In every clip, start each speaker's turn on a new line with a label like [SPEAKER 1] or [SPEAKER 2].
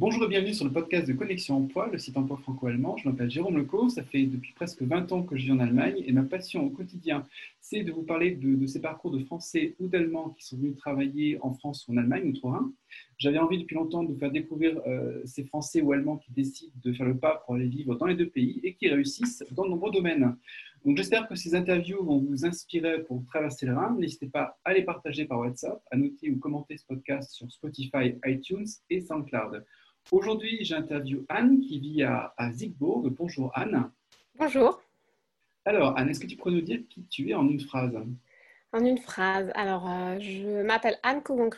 [SPEAKER 1] Bonjour et bienvenue sur le podcast de Connexion Emploi, le site emploi franco-allemand. Je m'appelle Jérôme Leco, ça fait depuis presque 20 ans que je vis en Allemagne et ma passion au quotidien, c'est de vous parler de, ces parcours de Français ou d'Allemands qui sont venus travailler en France ou en Allemagne, outre-Rhin. J'avais envie depuis longtemps de vous faire découvrir euh, ces Français ou Allemands qui décident de faire le pas pour aller vivre dans les deux pays et qui réussissent dans de nombreux domaines. Donc j'espère que ces interviews vont vous inspirer pour traverser le Rhin. N'hésitez pas à les partager par WhatsApp, à noter ou commenter ce podcast sur Spotify, iTunes et SoundCloud. Aujourd'hui, j'interviewe Anne qui vit à, à. Bonjour Anne.
[SPEAKER 2] Bonjour.
[SPEAKER 1] Alors Anne, est-ce que tu pourrais nous dire qui tu es en une phrase?
[SPEAKER 2] En une phrase. Alors, euh, je m'appelle Anne kogan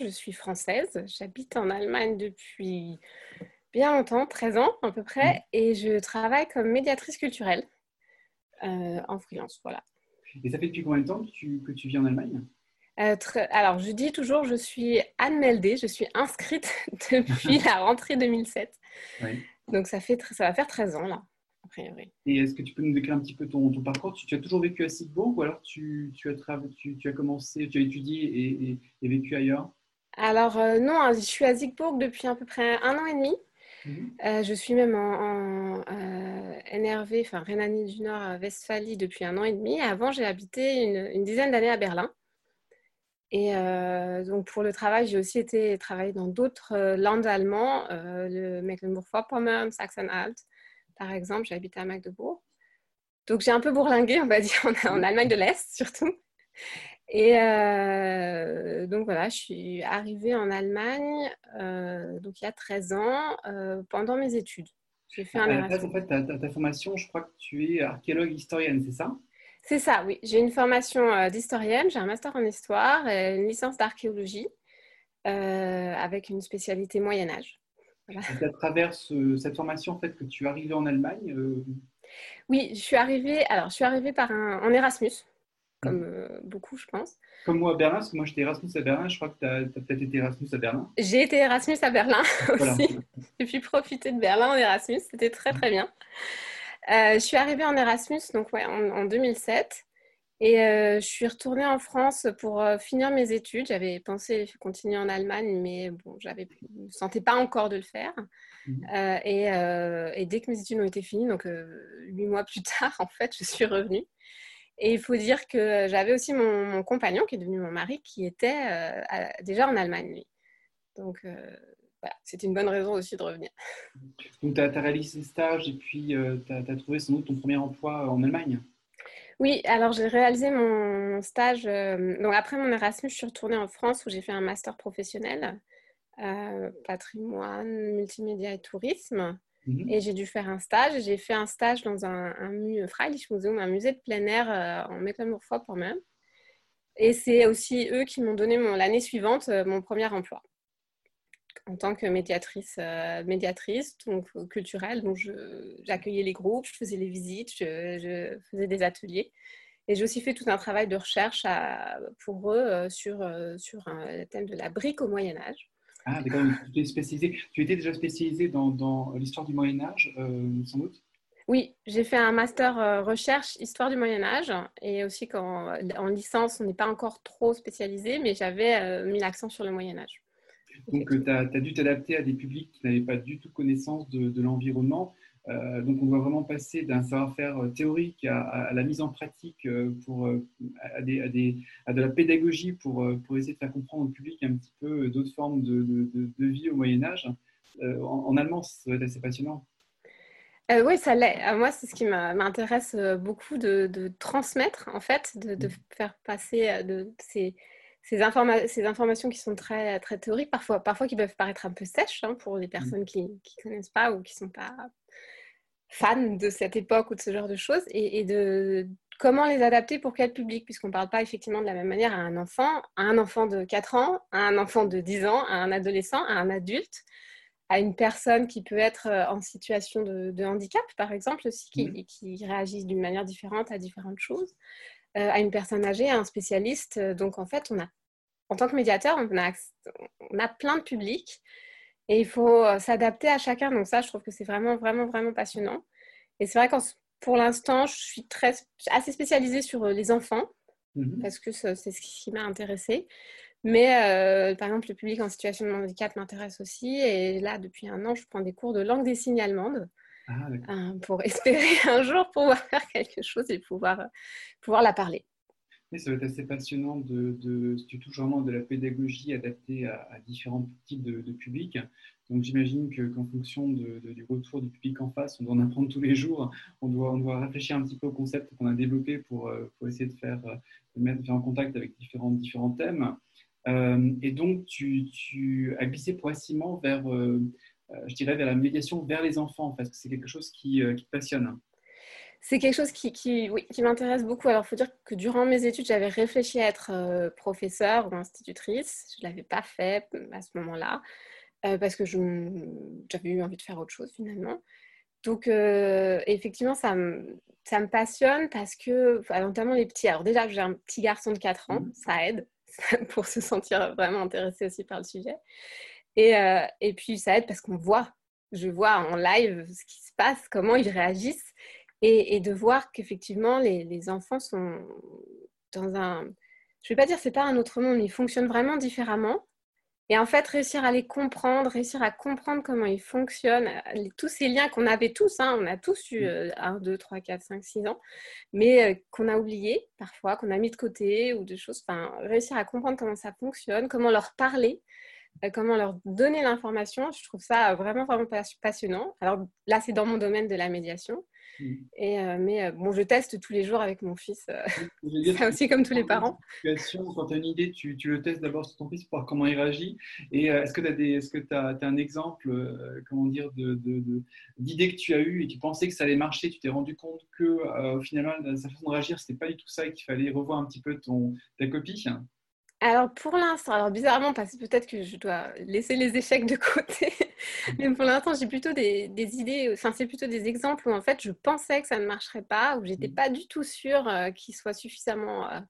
[SPEAKER 2] je suis française. J'habite en Allemagne depuis bien longtemps, 13 ans à peu près, mm. et je travaille comme médiatrice culturelle euh, en freelance. Voilà.
[SPEAKER 1] Et ça fait depuis combien de temps que tu, que tu vis en Allemagne?
[SPEAKER 2] Euh, alors, je dis toujours, je suis Anne je suis inscrite depuis la rentrée 2007. Donc, ça, fait, ça va faire 13 ans, là, a priori.
[SPEAKER 1] Et est-ce que tu peux nous décrire un petit peu ton, ton parcours? Tu, as toujours vécu à Siegburg ou alors tu, tu, as, tu, tu as commencé, tu as étudié et, et, vécu ailleurs?
[SPEAKER 2] Alors, euh, non, hein, je suis à Siegburg depuis à peu près un an et demi. Mhm. Euh, je suis même en, NRV, enfin Rhénanie du Nord-Westphalie depuis un an et demi. Avant, j'ai habité une, une dizaine d'années à Berlin. Et euh, donc pour le travail, j'ai aussi été travailler dans d'autres euh, landes allemands, euh, le Mecklenburg-Vorpommern, Sachsen-Anhalt, par exemple. J'ai habité à Magdebourg. Donc j'ai un peu bourlingué, on va dire, en, Allemagne de l'Est surtout. Et donc voilà, je suis arrivée en Allemagne donc il y a 13 ans pendant mes études.
[SPEAKER 1] J'ai fait un En fait, ta, ta, formation, je crois que tu es archéologue historienne, c'est ça?
[SPEAKER 2] C'est ça, oui. J'ai une formation euh, d'historienne, j'ai un master en histoire et une licence d'archéologie euh, avec une spécialité Moyen Âge.
[SPEAKER 1] à travers cette formation en fait, que tu es arrivée en Allemagne euh,
[SPEAKER 2] Oui, je suis arrivée, alors, je suis arrivée par un, en Erasmus, comme beaucoup, je pense.
[SPEAKER 1] Comme moi à Berlin, parce que moi j'étais Erasmus à Berlin, je crois que tu as, peut-être été Erasmus à Berlin.
[SPEAKER 2] J'ai été Erasmus à Berlin aussi. J'ai pu profiter de Berlin en Erasmus, c'était très très bien. Euh, je suis arrivée en Erasmus donc, ouais, en, 2007 et euh, je suis retournée en France pour euh, finir mes études. J'avais pensé continuer en Allemagne, mais bon, je ne me sentais pas encore de le faire. Mmh. Et, dès que mes études ont été finies, donc huit mois plus tard, en fait, je suis revenue. Et il faut dire que j'avais aussi mon, mon, compagnon, qui est devenu mon mari, qui était déjà en Allemagne, lui. Donc, voilà, c'était une bonne raison aussi de revenir.
[SPEAKER 1] Donc, tu as, réalisé ce stage et puis tu as, trouvé sans doute ton premier emploi en Allemagne
[SPEAKER 2] Oui, alors j'ai réalisé mon stage. Euh, donc, après mon Erasmus, je suis retournée en France où j'ai fait un master professionnel, euh, patrimoine, multimédia et tourisme. Mhm. Et j'ai dû faire un stage. J'ai fait un stage dans un, un Freilichtmuseum, un musée de plein air euh, en Mecklenburg-Vorpommern. Et c'est aussi eux qui m'ont donné l'année suivante mon premier emploi en tant que médiatrice, euh, médiatrice donc euh, culturelle. Donc, j'accueillais les groupes, je faisais les visites, je, faisais des ateliers. Et j'ai aussi fait tout un travail de recherche pour eux euh, sur, sur un thème de la brique au Moyen Âge.
[SPEAKER 1] Ah, d'accord. Tu, tu étais déjà spécialisée dans, dans l'histoire du Moyen Âge, sans doute?
[SPEAKER 2] Oui, j'ai fait un master recherche histoire du Moyen Âge et aussi quand en licence on n'est pas encore trop spécialisé, mais j'avais mis l'accent sur le Moyen Âge.
[SPEAKER 1] Donc, tu as, dû t'adapter à des publics qui n'avaient pas du tout connaissance de, l'environnement. Euh, donc, on doit vraiment passer d'un savoir-faire euh, théorique à, la mise en pratique euh, pour, à, des, à, de la pédagogie pour, pour essayer de faire comprendre au public un petit peu d'autres formes de, de, vie au Moyen Âge. En, allemand, c'est assez passionnant.
[SPEAKER 2] oui, ça l'est. moi, c'est ce qui m'intéresse beaucoup de, transmettre, en fait, de, mmh. faire passer de ces ces, ces, informations qui sont très, très théoriques, parfois, parfois qui peuvent paraître un peu sèches hein, pour les mmh. personnes qui ne connaissent pas ou qui ne sont pas fans de cette époque ou de ce genre de choses, et, de comment les adapter pour quel public, puisqu'on ne parle pas effectivement de la même manière à un enfant, à un enfant de 4 ans, à un enfant de 10 ans, à un adolescent, à un adulte, à une personne qui peut être euh, en situation de, handicap, par exemple, aussi, qui, mmh. qui réagissent d'une manière différente à différentes choses. Euh, à une personne âgée, à un spécialiste. Euh, donc en fait, on a, en tant que médiateur, on a, on a plein de publics et il faut euh, s'adapter à chacun. Donc ça, je trouve que c'est vraiment, vraiment, vraiment passionnant. Et c'est vrai que pour l'instant, je suis très, assez spécialisée sur les enfants mmh parce que c'est ce qui m'a intéressée. Mais par exemple, le public en situation de handicap m'intéresse aussi. Et là, depuis un an, je prends des cours de langue des signes allemandes. Ah, pour espérer un jour pouvoir faire quelque chose et pouvoir, pouvoir la parler.
[SPEAKER 1] Oui, ça va être assez passionnant de, de tu touches vraiment de la pédagogie adaptée à, différents types de, publics. Donc j'imagine qu'en fonction de, du retour du public en face, on doit en apprendre tous les jours. On doit, on doit réfléchir un petit peu au concept qu'on a développé pour, euh, pour essayer de faire, de mettre en contact avec différents, différents thèmes. Euh, et donc tu, tu, as glissé progressivement vers, euh, je dirais, vers la médiation vers les enfants, parce que c'est quelque chose qui, qui te passionne
[SPEAKER 2] c'est quelque chose qui, qui, m'intéresse beaucoup. Alors, il faut dire que durant mes études, j'avais réfléchi à être euh, professeure ou institutrice. Je ne l'avais pas fait euh, à ce moment-là euh, parce que j'avais eu envie de faire autre chose finalement. Donc, effectivement, ça me, ça me passionne parce que, notamment les petits. Alors, déjà, j'ai un petit garçon de 4 ans, mmh. ça aide pour se sentir vraiment intéressé aussi par le sujet. Et, et puis, ça aide parce qu'on voit, je vois en live ce qui se passe, comment ils réagissent. Et, de voir qu'effectivement, les, enfants sont dans un... Je ne vais pas dire c'est pas un autre monde, ils fonctionnent vraiment différemment. Et en fait, réussir à les comprendre, réussir à comprendre comment ils fonctionnent, euh, tous ces liens qu'on avait tous, hein, on a tous eu 1, 2, 3, 4, 5, 6 ans, mais euh, qu'on a oublié parfois, qu'on a mis de côté ou de choses. Enfin, réussir à comprendre comment ça fonctionne, comment leur parler, euh, comment leur donner l'information, je trouve ça vraiment, vraiment passionnant. Alors là, c'est dans mon domaine de la médiation. Mm. Et, euh, mais euh, bon, je teste tous les jours avec mon fils. Euh, c'est aussi comme tous les parents.
[SPEAKER 1] Quand tu as une idée, tu, tu le testes d'abord sur ton fils pour voir comment il réagit. Et est-ce que tu as, as, un exemple comment dire, d'idée que tu as eu et tu pensais que ça allait marcher Tu t'es rendu compte que finalement, sa façon de réagir, c'était pas du tout ça et qu'il fallait revoir un petit peu ton, ta copie?
[SPEAKER 2] Alors pour l'instant, alors bizarrement, parce que peut-être que je dois laisser les échecs de côté, mais pour l'instant, j'ai plutôt des, idées, enfin c'est plutôt des exemples où en fait je pensais que ça ne marcherait pas, où j'étais mmh. pas du tout sûre euh, qu'il soit suffisamment euh,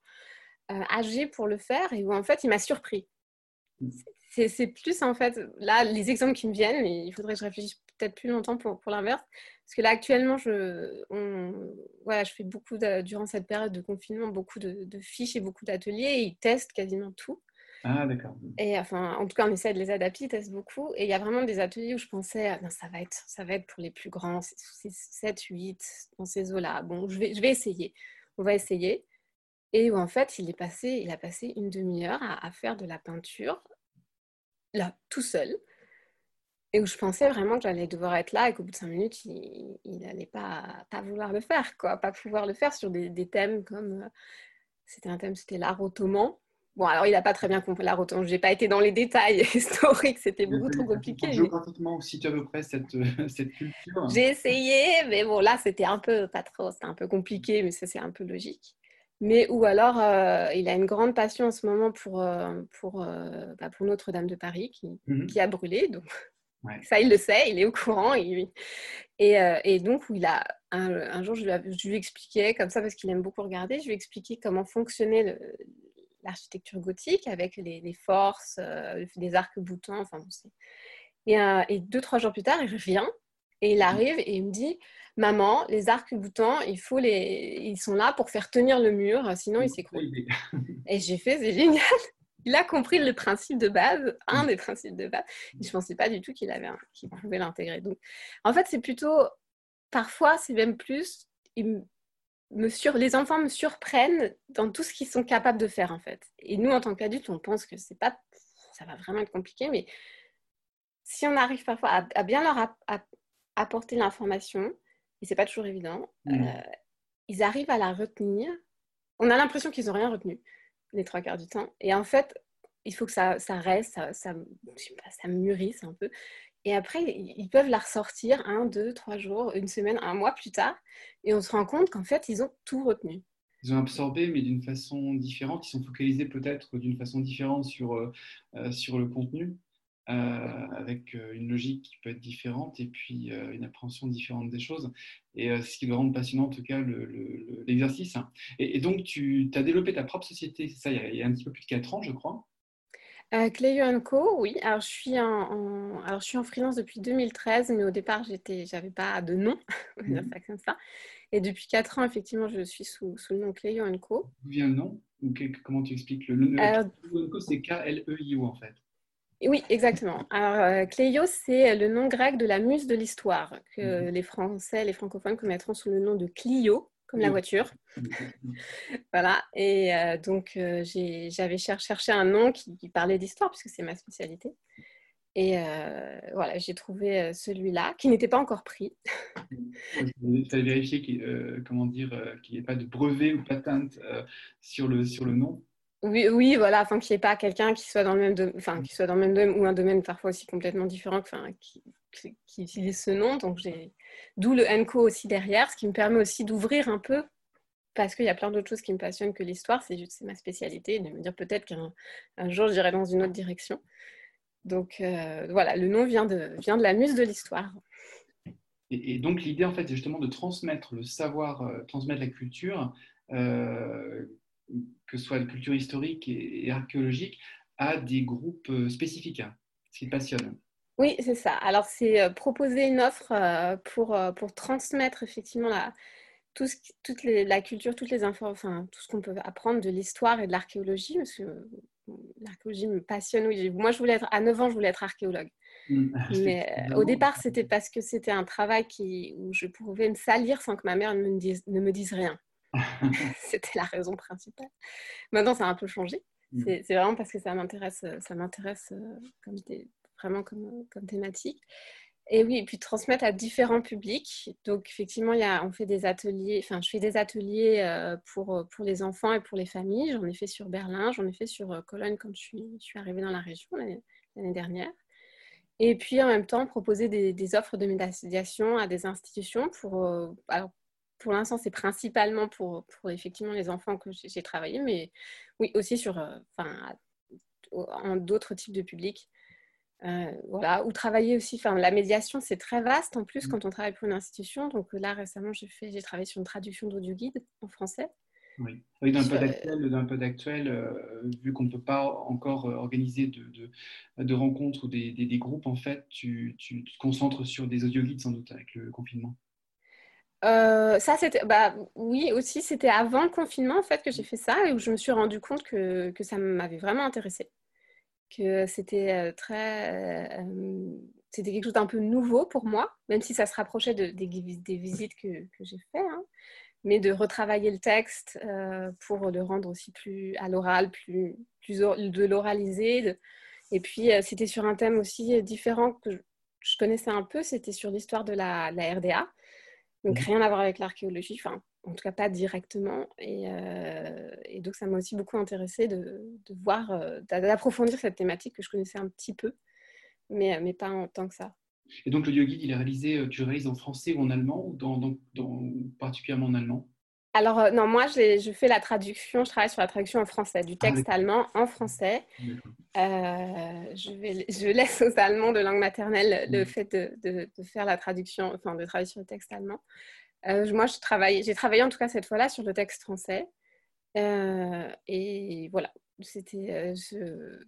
[SPEAKER 2] euh, âgé pour le faire et où en fait il m'a surpris. Mmh. C'est plus en fait, là, les exemples qui me viennent, il faudrait que je réfléchisse peut-être plus longtemps pour, pour l'inverse. Parce que là, actuellement, je, voilà, je fais beaucoup, durant cette période de confinement, beaucoup de, fiches et beaucoup d'ateliers et ils testent quasiment tout.
[SPEAKER 1] Ah, d'accord.
[SPEAKER 2] Et enfin, en tout cas, on essaie de les adapter, ils testent beaucoup. Et il y a vraiment des ateliers où je pensais, ah, non, ça va être, ça va être pour les plus grands, 7, 8, dans ces eaux-là. Bon, je vais, je vais essayer. On va essayer. Et où en fait, il, est passé, il a passé une demi-heure à, à, faire de la peinture, là, tout seul et où je pensais vraiment que j'allais devoir être là et qu'au bout de cinq minutes, il n'allait pas, pas vouloir le faire, quoi, pas pouvoir le faire sur des, thèmes comme, euh, c'était un thème, c'était l'art ottoman. Bon, alors il n'a pas très bien compris l'art ottoman, je n'ai pas été dans les détails historiques, c'était beaucoup trop compliqué.
[SPEAKER 1] Géographiquement aussi, tu à peu près cette, euh, cette culture.
[SPEAKER 2] J'ai essayé, mais bon, là, c'était un peu, pas trop, c'était un peu compliqué, mais ça, c'est un peu logique. Mais ou alors, euh, il a une grande passion en ce moment pour, pour, bah, pour Notre-Dame de Paris qui, mmh qui, a brûlé. Donc, ça, il le sait, il est au courant. Et, euh, et, donc, il a, un, jour, je lui, expliquais, comme ça, parce qu'il aime beaucoup regarder, je lui expliquais comment fonctionnait l'architecture gothique avec les, forces, euh, des arcs-boutants. Enfin, et, euh, et, deux, trois jours plus tard, il revient et il mmh. arrive et il me dit Maman, les arcs-boutants, il faut les... ils sont là pour faire tenir le mur, sinon il s'écroule. et j'ai fait C'est génial il a compris le principe de base, un des principes de base. je ne pensais pas du tout qu'il avait, pouvait l'intégrer. Donc, en fait, c'est plutôt, parfois, c'est même plus, me sur, les enfants me surprennent dans tout ce qu'ils sont capables de faire, en fait. Et nous, en tant qu'adultes, on pense que c'est pas, ça va vraiment être compliqué, mais si on arrive parfois à, bien leur apporter l'information, et c'est pas toujours évident, mmh. euh, ils arrivent à la retenir. On a l'impression qu'ils n'ont rien retenu les trois quarts du temps. Et en fait, il faut que ça, ça reste, ça, ça, mûrisse un peu. Et après, ils peuvent la ressortir un, deux, trois jours, une semaine, un mois plus tard. Et on se rend compte qu'en fait, ils ont tout retenu.
[SPEAKER 1] Ils ont absorbé, mais d'une façon différente. Ils sont focalisés peut-être d'une façon différente sur, euh, euh, sur le contenu. Euh, avec euh, une logique qui peut être différente et puis euh, une appréhension différente des choses. Et ce qui doit rendre passionnant en tout cas l'exercice. et, donc, tu as développé ta propre société, c'est ça, il y, a, un petit peu plus de 4 ans, je crois
[SPEAKER 2] euh, Co, oui. Alors je, suis en, Alors, je suis en freelance depuis 2013, mais au départ, j'étais, j'avais pas de nom, on va dire mmh. ça comme ça. Et depuis 4 ans, effectivement, je suis sous, sous le nom Cléio Co.
[SPEAKER 1] D'où vient le nom? Comment tu expliques le nom? Euh, Co, c'est K-L-E-I-O en fait.
[SPEAKER 2] Oui, exactement. Alors, Cléio, c'est le nom grec de la muse de l'histoire, que mhm. les Français, les francophones connaîtront sous le nom de Clio, comme la voiture. voilà. Et donc, j'avais cherché un nom qui, qui parlait d'histoire, puisque c'est ma spécialité. Et euh, voilà, j'ai trouvé euh, celui-là qui n'était pas encore pris.
[SPEAKER 1] Tu as vérifié qu'il euh, comment dire, qu'il n'y ait pas de brevet ou patente sur, le, sur le nom
[SPEAKER 2] oui, voilà, enfin qu'il n'y ait pas quelqu'un qui soit dans le même, enfin qui soit dans le même domaine ou un domaine parfois aussi complètement différent, qui, utilise ce nom. Donc j'ai, d'où le NCO aussi derrière, ce qui me permet aussi d'ouvrir un peu parce qu'il y a plein d'autres choses qui me passionnent que l'histoire. C'est juste c'est ma spécialité, de me dire peut-être qu'un un jour j'irai dans une autre direction. Donc euh, voilà, le nom vient de, vient de la muse de l'histoire.
[SPEAKER 1] Et, donc l'idée en fait est justement de transmettre le savoir, euh, transmettre la culture, euh, que ce soit la culture historique et, archéologique, à des groupes spécifiques, hein, ce qui passionne.
[SPEAKER 2] Oui, c'est ça. Alors c'est proposer une offre pour, pour transmettre effectivement la, tout ce, toute la culture, toutes les infos, enfin tout ce qu'on peut apprendre de l'histoire et de l'archéologie, parce que l'archéologie me passionne. Oui, moi, je voulais être, à 9 ans, je voulais être archéologue. Mm. Mais euh, au départ, c'était parce que c'était un travail qui, où je pouvais me salir sans que ma mère ne me dise, ne me dise rien. c'était la raison principale. Maintenant, ça a un peu changé. Mm. C'est vraiment parce que ça m'intéresse, ça m'intéresse euh, comme vraiment comme, comme thématique. Et oui, et puis transmettre à différents publics. Donc, effectivement, il y a, on fait des ateliers, enfin, je fais des ateliers euh, pour, euh, pour les enfants et pour les familles. J'en ai fait sur Berlin, j'en ai fait sur euh, Cologne quand je suis, je suis arrivée dans la région l'année dernière. Et puis, en même temps, proposer des, des offres de médiation à des institutions pour. alors, pour l'instant, c'est principalement pour, pour, effectivement les enfants que j'ai travaillé, mais oui, aussi sur, enfin, en d'autres types de publics. Euh, voilà, ou travailler aussi, enfin la médiation c'est très vaste en plus mmh. quand on travaille pour une institution. Donc là récemment j'ai fait, j'ai travaillé sur une traduction d'audio guide en français.
[SPEAKER 1] Oui, oui d'un peu d'actuel, euh, vu qu'on ne peut pas encore euh, organiser de, de, de rencontres ou des, des, groupes, en fait, tu, tu, te concentres sur des audio guides sans doute avec le confinement.
[SPEAKER 2] Ça, c'était, bah, oui, aussi, c'était avant le confinement en fait que j'ai fait ça et où je me suis rendu compte que, ça m'avait vraiment intéressé que c'était très. c'était quelque chose d'un peu nouveau pour moi, même si ça se rapprochait de, des, visites que, j'ai faites. Hein. mais de retravailler le texte pour le rendre aussi plus à l'oral, plus, de l'oraliser. Et puis, c'était sur un thème aussi différent que je, connaissais un peu, c'était sur l'histoire de la, RDA. Donc, mmh. rien à voir avec l'archéologie. Enfin, en tout cas pas directement. Euh, et, donc ça m'a aussi beaucoup intéressé de, voir, euh, d'approfondir cette thématique que je connaissais un petit peu, mais, mais pas en tant que ça.
[SPEAKER 1] Et donc le guide, il est réalisé, euh, tu le réalises en français ou en allemand, ou dans, dans, particulièrement en allemand?
[SPEAKER 2] Alors, non, moi, je fais la traduction, je travaille sur la traduction en français, du texte ah, allemand en français. Je, vais, je, laisse aux Allemands de langue maternelle le fait de, de, de, faire la traduction, enfin, de travailler sur le texte allemand. Euh, moi, j'ai travaillé en tout cas cette fois-là sur le texte français. Euh, et voilà, c'était, euh,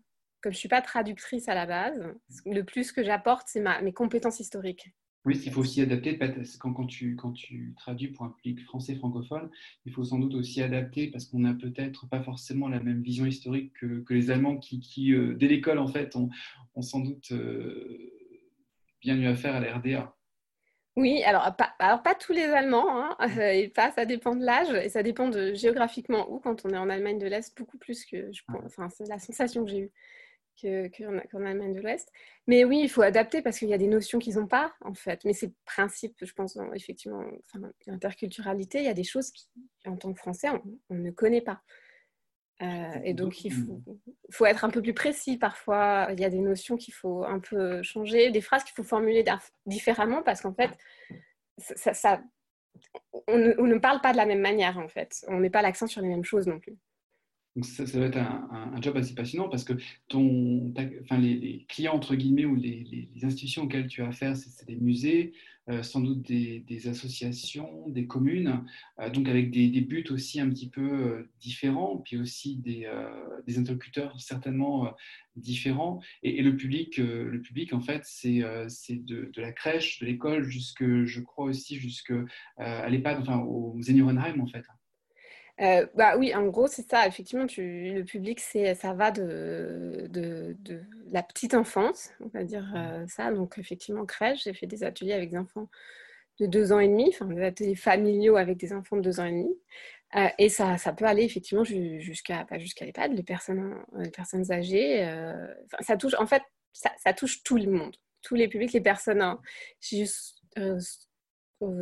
[SPEAKER 2] comme je ne suis pas traductrice à la base, le plus que j'apporte, c'est mes compétences historiques.
[SPEAKER 1] Oui, il faut aussi adapter quand, quand, tu, quand tu traduis pour un public français francophone, il faut sans doute aussi adapter parce qu'on n'a peut-être pas forcément la même vision historique que, que les Allemands qui, qui dès l'école, en fait, ont, ont sans doute bien eu affaire à la RDA.
[SPEAKER 2] Oui, alors pas, alors pas tous les Allemands, hein, et pas, ça dépend de l'âge et ça dépend de géographiquement où. Quand on est en Allemagne de l'Est, beaucoup plus que je pense. Enfin, c'est la sensation que j'ai eue qu'en Allemagne de l'Ouest. Mais oui, il faut adapter parce qu'il y a des notions qu'ils n'ont pas, en fait. Mais c'est le principe, je pense, effectivement, enfin, l'interculturalité, il y a des choses qui, en tant que Français, on ne connaît pas. Euh, et donc, il faut, être un peu plus précis parfois. Il y a des notions qu'il faut un peu changer, des phrases qu'il faut formuler différemment parce qu'en fait, ça, on, ne, parle pas de la même manière en fait. On met pas l'accent sur les mêmes choses non plus.
[SPEAKER 1] Donc ça, ça va être un, job assez passionnant parce que ton, enfin, les, clients, entre guillemets, ou les, institutions auxquelles tu as affaire, c'est des musées, euh, sans doute des, associations, des communes, euh, donc avec des, buts aussi un petit peu euh, différents, puis aussi des, interlocuteurs certainement différents. Et, le, public, le public, en fait, c'est de, la crèche, de l'école, jusque, je crois aussi, jusqu'à l'EHPAD, enfin au Seniorenheim, en fait.
[SPEAKER 2] Euh, bah oui, en gros, c'est ça. Effectivement, tu, le public, c'est, ça va de, de, la petite enfance, on va dire mmh. euh, ça. Donc, effectivement, crèche, j'ai fait des ateliers avec des enfants de deux ans et demi, enfin des ateliers familiaux avec des enfants de deux ans et demi. Euh, et ça, ça peut aller effectivement jusqu'à pas jusqu'à l'EHPAD, les personnes, les personnes âgées. ça touche, en fait, ça, ça, touche tout le monde, tous les publics, les personnes. Hein. J'ai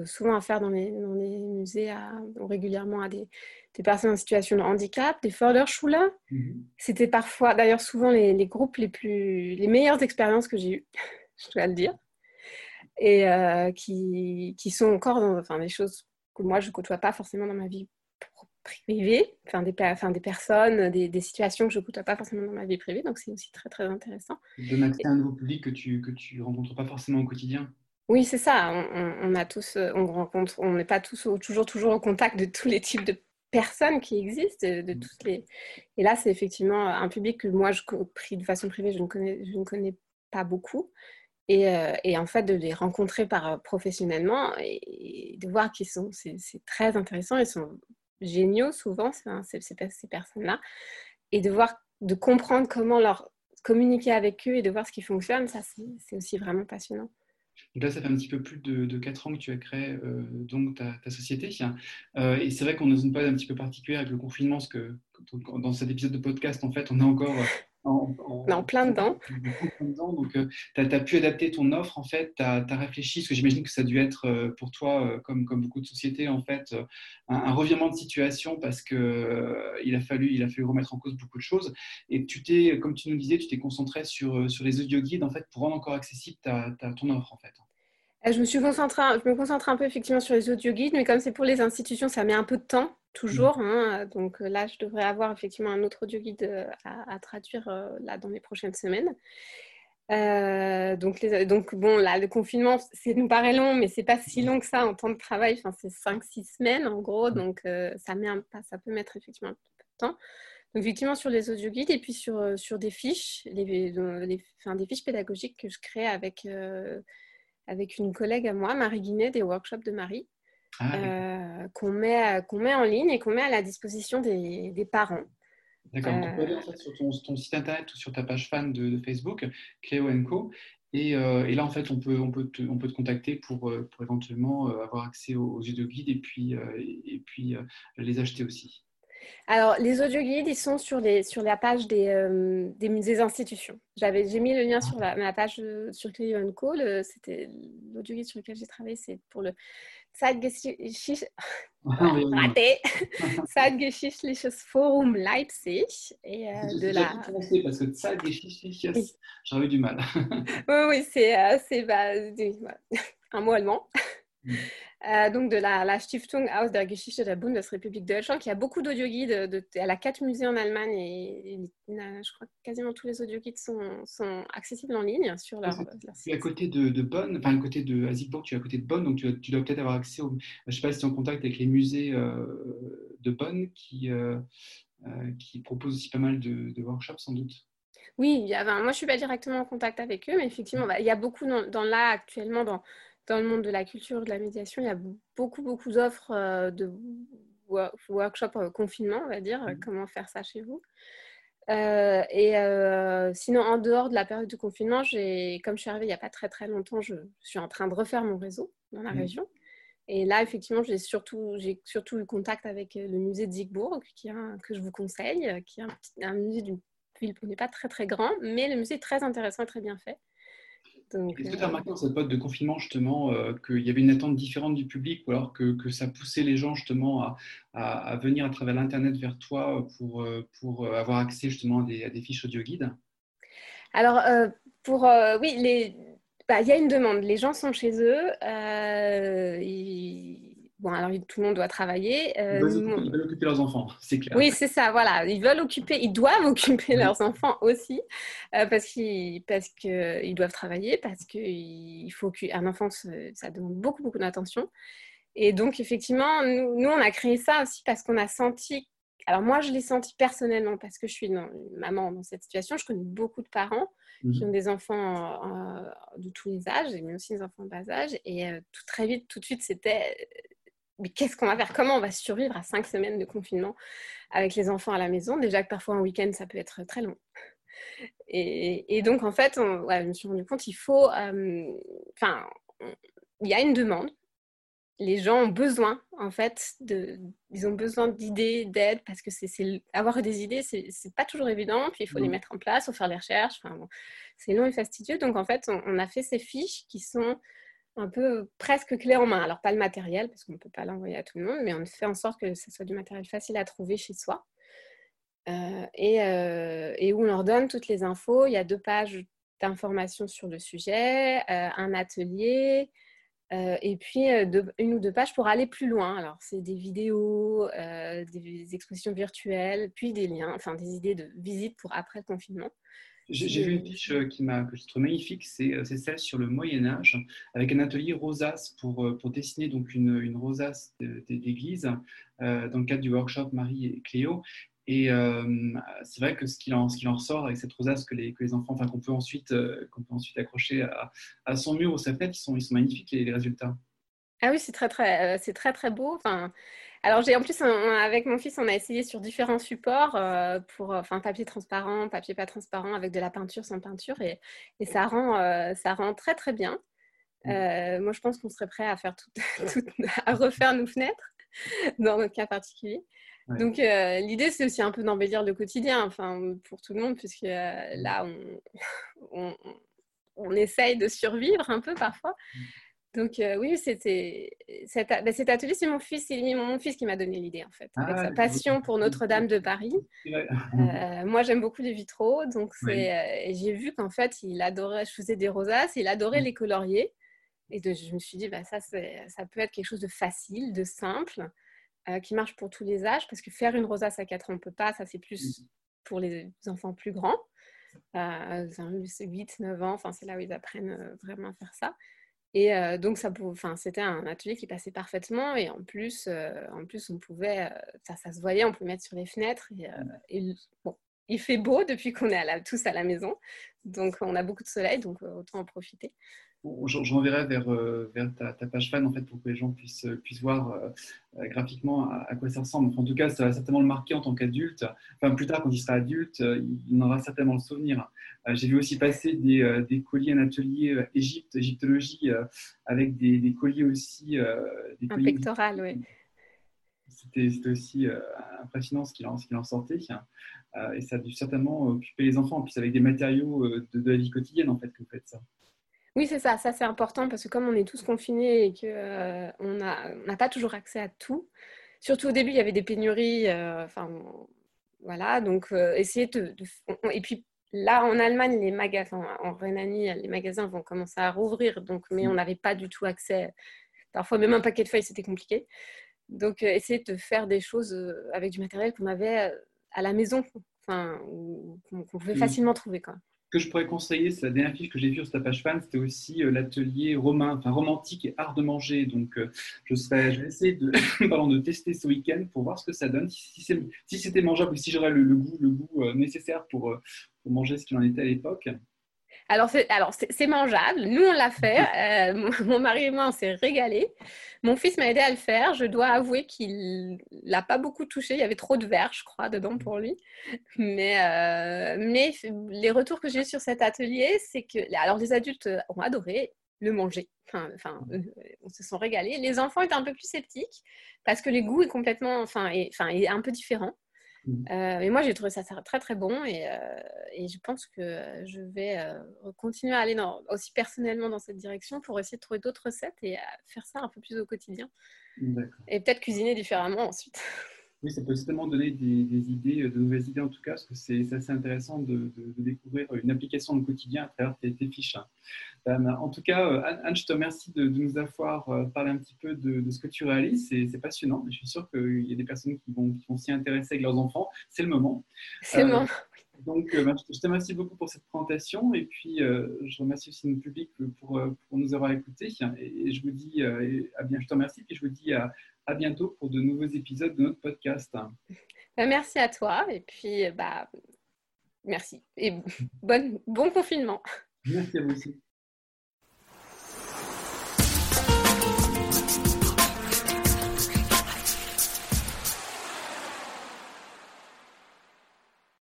[SPEAKER 2] souvent dans les, dans les musées à, régulièrement à des, des personnes en situation de handicap, des Förderschule. Mhm. C'était parfois, d'ailleurs, souvent les, les, groupes les plus, les meilleures expériences que j'ai eues, je dois le dire, et euh, qui, qui, sont encore dans, enfin, des choses que moi je ne côtoie pas forcément dans ma vie privée, enfin des, enfin, des personnes, des, des, situations que je ne côtoie pas forcément dans ma vie privée, donc c'est aussi très très intéressant.
[SPEAKER 1] De accès à un nouveau public que tu que tu rencontres pas forcément au quotidien.
[SPEAKER 2] Oui, c'est ça. On, on, a tous, on rencontre, on n'est pas tous toujours toujours au contact de tous les types de personnes qui existent, de, mmh. toutes les. Et là, c'est effectivement un public que moi, je pris de façon privée, je ne connais, je ne connais pas beaucoup. Et, euh, et, en fait, de les rencontrer par, euh, professionnellement et, de voir qu'ils sont, c'est très intéressant, ils sont géniaux souvent, ces, ces, ces personnes-là. Et de voir, de comprendre comment leur communiquer avec eux et de voir ce qui fonctionne, ça, c'est aussi vraiment passionnant.
[SPEAKER 1] Donc là, ça fait un petit peu plus de, de 4 ans que tu as créé euh, donc ta, société. Euh, et c'est vrai qu'on est dans une période un petit peu particulière avec le confinement, parce que dans cet épisode de podcast, en fait, on est encore
[SPEAKER 2] en, en, plein dedans.
[SPEAKER 1] Donc, euh, tu as, pu adapter ton offre, en fait, tu as, réfléchi, parce que j'imagine que ça a dû être euh, pour toi, euh, comme, comme beaucoup de sociétés, en fait, un, revirement de situation parce qu'il il a, fallu, il a fallu remettre en cause beaucoup de choses. Et tu t'es, comme tu nous disais, tu t'es concentré sur, sur les audio guides, en fait, pour rendre encore accessible ta, ton offre, en fait.
[SPEAKER 2] Je me suis concentrée, je me concentre un peu effectivement sur les audio guides, mais comme c'est pour les institutions, ça met un peu de temps toujours. Mmh. Hein, donc euh, là, je devrais avoir effectivement un autre audio guide euh, à, traduire euh, là dans les prochaines semaines. donc, les, donc, bon, là, le confinement, ça nous paraît long, mais c'est pas si long que ça en temps de travail. Enfin, c'est 5-6 semaines en gros, mmh. donc ça, met ça peut mettre effectivement un peu de temps. Donc, effectivement, sur les audio guides et puis sur, sur des fiches, les, les, enfin, des fiches pédagogiques que je crée avec, avec une collègue à moi, Marie Guinet, des workshops de Marie. Ah, euh, qu'on met, qu'on met en ligne et qu'on met à la disposition des, des parents.
[SPEAKER 1] D'accord, tu peux aller en fait sur ton, ton, site internet ou sur ta page fan de, Facebook, Cléo Co. Et, euh, et, là, en fait, on peut, on peut, te, on peut te contacter pour, euh, pour éventuellement avoir accès aux, aux de guide et puis, et puis les acheter aussi.
[SPEAKER 2] Alors, les audio guides, ils sont sur, les, sur la page des, des, des institutions. J'avais, j'ai mis le lien sur la, ma page sur Cléo Co. C'était l'audio guide sur lequel j'ai travaillé, c'est pour le Zeitgeschichtliches Forum Leipzig.
[SPEAKER 1] Et, euh, de la... parce que Zeitgeschichtliches, j'avais du mal.
[SPEAKER 2] oui, oui, c'est euh, bah, un mot allemand. Mm. Euh, donc de la, la, Stiftung aus der Geschichte der Bundesrepublik Deutschland, qui a beaucoup d'audioguides. Elle a quatre musées en Allemagne et, je crois que quasiment tous les audioguides sont, sont accessibles en ligne sur leur,
[SPEAKER 1] site. à côté de, de, Bonn, enfin à côté de Azigbourg, tu es à côté de Bonn, donc tu, tu dois peut-être avoir accès au. Je ne sais pas si tu es en contact avec les musées euh, de Bonn qui, euh, qui proposent aussi pas mal de, de workshops sans doute.
[SPEAKER 2] Oui, il y a, moi je ne suis pas directement en contact avec eux, mais effectivement, bah, il y a beaucoup dans, dans là actuellement dans dans le monde de la culture, de la médiation, il y a beaucoup, beaucoup d'offres euh, de workshops euh, confinement, on va dire, mmh. comment faire ça chez vous. Euh, et sinon, en dehors de la période de confinement, comme je suis arrivée il n'y a pas très très longtemps, je, suis en train de refaire mon réseau dans la mmh. région. Et là, effectivement, j'ai surtout, surtout eu contact avec le musée de Zigbourg, qui que je vous conseille, qui est un, un musée d'une ville qui n'est pas très très grand, mais le musée est très intéressant et très bien fait.
[SPEAKER 1] Est-ce que tu as remarqué dans cette période de confinement justement euh, qu'il y avait une attente différente du public ou alors que, que ça poussait les gens justement à, à, venir à travers l'Internet vers toi pour, euh, pour euh, avoir accès justement à des, à des fiches audio guides?
[SPEAKER 2] Alors, pour, oui. Bah, il y a une demande. Les gens sont chez eux. Ils bon, alors tout le monde doit travaver.
[SPEAKER 1] ils, veulent occuper, leurs enfants, c'est clair.
[SPEAKER 2] Oui, c'est ça, voilà. Ils veulent occuper, ils doivent occuper leurs enfants aussi parce qu'ils parce qu'ils doivent travailler, parce qu'il faut qu'un enfant, ça demande beaucoup, beaucoup d'attention. Et donc, effectivement, nous, on a créé ça aussi parce qu'on a senti. Alors, moi, je l'ai senti personnellement parce que je suis une maman dans cette situation. Je connais beaucoup de parents qui mhm. ont des enfants euh, de tous les âges, mais aussi des enfants de bas âge. Et euh, tout très vite, tout de suite, c'était mais qu'est-ce qu'on va faire? Comment on va survivre à cinq semaines de confinement avec les enfants à la maison? Déjà que parfois un week-end, ça peut être très long. Et, donc, en fait, on, je me suis rendu compte, il faut. Euh, enfin, il y a une demande les gens ont besoin, en fait, de, ils ont besoin d'idées, d'aide, parce que c'est, avoir des idées, c'est, pas toujours évident, puis il faut les mmh. mettre en place, faut faire les recherches, enfin, c'est long et fastidieux. Donc, en fait, on, a fait ces fiches qui sont un peu presque clés en main. Alors, pas le matériel, parce qu'on ne peut pas l'envoyer à tout le monde, mais on fait en sorte que ce soit du matériel facile à trouver chez soi. Euh, et, euh, et, où on leur donne toutes les infos. Il y a deux pages d'informations sur le sujet, euh, un atelier, euh, et puis euh, une ou deux pages pour aller plus loin. Alors, c'est des vidéos, euh, des expositions virtuelles, puis des liens, enfin des idées de visite pour après le confinement.
[SPEAKER 1] J'ai vu une fiche qui m'a, que je trouve magnifique, c'est celle sur le Moyen Âge, avec un atelier rosace pour, pour dessiner donc une, une rosace d'église dans le cadre du workshop Marie et Cléo. Et euh, c'est vrai que ce qu'il en, ce en, ressort avec cette rosace que les, que les enfants, enfin qu'on peut ensuite, euh, peut ensuite accrocher à, à, son mur ou sa fenêtre, ils sont, ils sont magnifiques les, les résultats.
[SPEAKER 2] Ah oui, c'est très très, euh, c'est très très beau. Enfin, alors j'ai en plus avec mon fils, on a essayé sur différents supports pour, enfin papier transparent, papier pas transparent, avec de la peinture sans peinture, et, et ça rend, ça rend très très bien. Mmh. moi, je pense qu'on serait prêt à faire tout, tout, à refaire nos fenêtres dans notre cas particulier. Donc euh, l'idée, c'est aussi un peu d'embellir le quotidien, enfin pour tout le monde, puisque euh, là, on, on, essaye de survivre un peu parfois. Donc euh, oui, c'était bah, cet, atelier, c'est mon fils, c'est mon fils qui m'a donné l'idée en fait, avec ah, sa passion pour Notre-Dame de Paris. moi, j'aime beaucoup les vitraux, donc j'ai vu qu'en fait, il adorait, je faisais des rosaces, il adorait les colorier, et je me suis dit, bah, ça, ça peut être quelque chose de facile, de simple. Euh, qui marche pour tous les âges, parce que faire une rosace à 4 ans, on ne peut pas, ça c'est plus pour les enfants plus grands, euh, 8, 9 ans, enfin, c'est là où ils apprennent euh, vraiment à faire ça. Et euh, donc, ça, enfin, c'était un atelier qui passait parfaitement. Et en plus, en plus on pouvait, ça, ça, se voyait, on pouvait mettre sur les fenêtres. Et, bon, il fait beau depuis qu'on est tous à la maison. Donc, on a beaucoup de soleil, donc autant en profiter
[SPEAKER 1] j'enverrai vers, euh, vers ta, page fan en fait, pour que les gens puissent, puissent voir euh, euh, graphiquement à, quoi ça ressemble. en tout cas, ça va certainement le marquer en tant qu'adulte. Enfin, plus tard, quand il sera adulte, il en aura certainement le souvenir. J'ai vu aussi passer des, des colis en atelier Égypte, égyptologie, avec des, des, colis aussi.
[SPEAKER 2] des Un pectoral, oui.
[SPEAKER 1] C'était aussi impressionnant ce qu'il en, en, sortait. et ça a dû certainement occuper les enfants, en plus avec des matériaux de, de la vie quotidienne, en fait, que vous faites ça.
[SPEAKER 2] Oui, c'est ça. Ça, c'est important parce que comme on est tous confinés et qu'on euh, n'a pas toujours accès à tout, surtout au début, il y avait des pénuries. Euh, enfin, voilà. Donc, euh, essayer de, Et puis, là, en Allemagne, les magasins, en Rhénanie, les magasins vont commencer à rouvrir. Donc, mais on n'avait pas du tout accès. Parfois, même un paquet de feuilles, c'était compliqué. Donc, essayer de faire des choses avec du matériel qu'on avait à la maison, enfin, qu'on pouvait mmh. facilement trouver. Quand
[SPEAKER 1] que je pourrais conseiller, c'est la dernière fiche que j'ai vue sur ta page fan, c'était aussi euh, l'atelier romain, enfin romantique et art de manger. Donc, euh, je, serais, je vais essayer de, pardon, de tester ce week-end pour voir ce que ça donne, si, si c'était mangeable ou si j'aurais le, goût, le goût euh, nécessaire pour, pour manger ce qu'il en était à l'époque.
[SPEAKER 2] Alors, c'est mangeable. Nous, on l'a fait. Euh, mon, mari et moi, on s'est régalé. Mon fils m'a aidé à le faire. Je dois avouer qu'il l'a pas beaucoup touché. Il y avait trop de verre, je crois, dedans pour lui. Mais, euh, mais les retours que j'ai eu sur cet atelier, c'est que alors les adultes ont adoré le manger. Enfin, enfin, euh, on se sont régalés. Les enfants étaient un peu plus sceptiques parce que le goût est complètement, enfin, est, enfin, est un peu différent. Mmh. Euh, mais moi, j'ai trouvé ça très très bon et, euh, et je pense que je vais euh, continuer à aller dans, aussi personnellement dans cette direction pour essayer de trouver d'autres recettes et faire ça un peu plus au quotidien. Et peut-être cuisiner différemment ensuite.
[SPEAKER 1] Oui, ça peut certainement donner des, idées, de nouvelles idées en tout cas, parce que c'est assez intéressant de, découvrir une application au quotidien à travers tes, fiches. en tout cas, Anne, je te remercie de, nous avoir parlé un petit peu de, ce que tu réalises. C'est passionnant. Je suis sûr qu'il y a des personnes qui vont, vont s'y intéresser avec leurs enfants. C'est le moment.
[SPEAKER 2] C'est le moment.
[SPEAKER 1] Donc, euh, bah, je te remercie beaucoup pour cette présentation et puis euh, je remercie aussi notre public pour, euh, pour nous avoir écoutés. Et, je vous dis à bien, je te remercie et je vous dis à, à, bientôt pour de nouveaux épisodes de notre podcast.
[SPEAKER 2] Bah, merci à toi et puis bah, merci et bon confinement.
[SPEAKER 1] Merci à vous aussi.